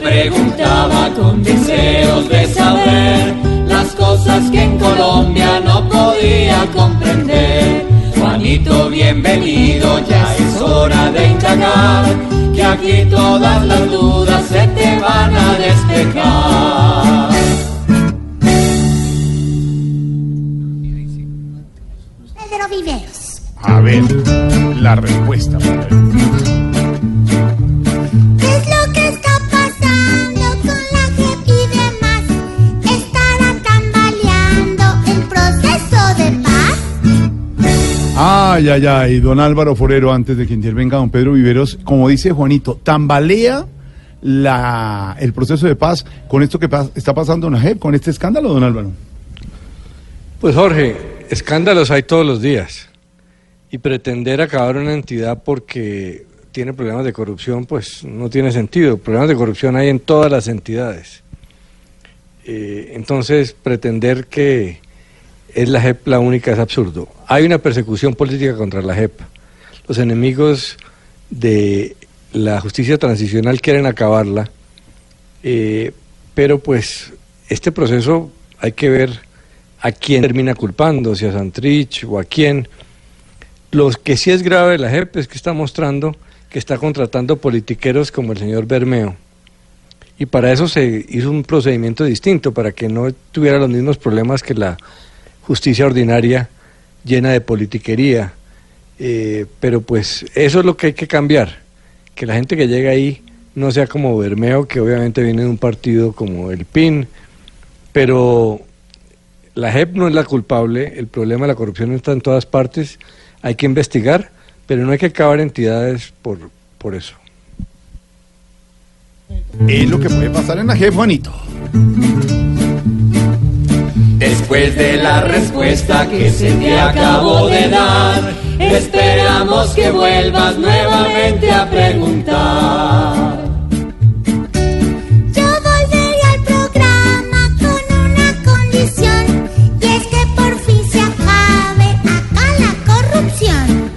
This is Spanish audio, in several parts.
Preguntaba con deseos de saber las cosas que en Colombia no podía comprender. Juanito, bienvenido, ya es hora de indagar, que aquí todas las dudas se te van a despejar. Pedro Viveros. A ver, la respuesta. ¿Qué Ay, ay, ay, don Álvaro Forero, antes de que intervenga don Pedro Viveros, como dice Juanito, tambalea la, el proceso de paz con esto que está pasando en la JEP, con este escándalo, don Álvaro. Pues Jorge, escándalos hay todos los días. Y pretender acabar una entidad porque tiene problemas de corrupción, pues no tiene sentido. Problemas de corrupción hay en todas las entidades. Eh, entonces, pretender que es la JEP la única es absurdo. Hay una persecución política contra la JEP. Los enemigos de la justicia transicional quieren acabarla, eh, pero pues este proceso hay que ver a quién termina culpando, si a Santrich o a quién. Lo que sí es grave de la JEP es que está mostrando que está contratando politiqueros como el señor Bermeo. Y para eso se hizo un procedimiento distinto, para que no tuviera los mismos problemas que la justicia ordinaria llena de politiquería. Eh, pero pues eso es lo que hay que cambiar, que la gente que llega ahí no sea como Bermeo, que obviamente viene de un partido como el PIN, pero la JEP no es la culpable, el problema de la corrupción está en todas partes, hay que investigar, pero no hay que acabar entidades por, por eso. Es lo que puede pasar en la JEP, Juanito. Después de la respuesta que se te acabó de dar, esperamos que vuelvas nuevamente a preguntar. Yo volvería al programa con una condición y es que por fin se acabe acá la corrupción.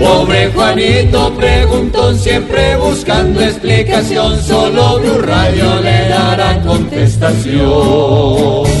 Pobre Juanito preguntó siempre buscando explicación, solo Blue Radio le dará contestación.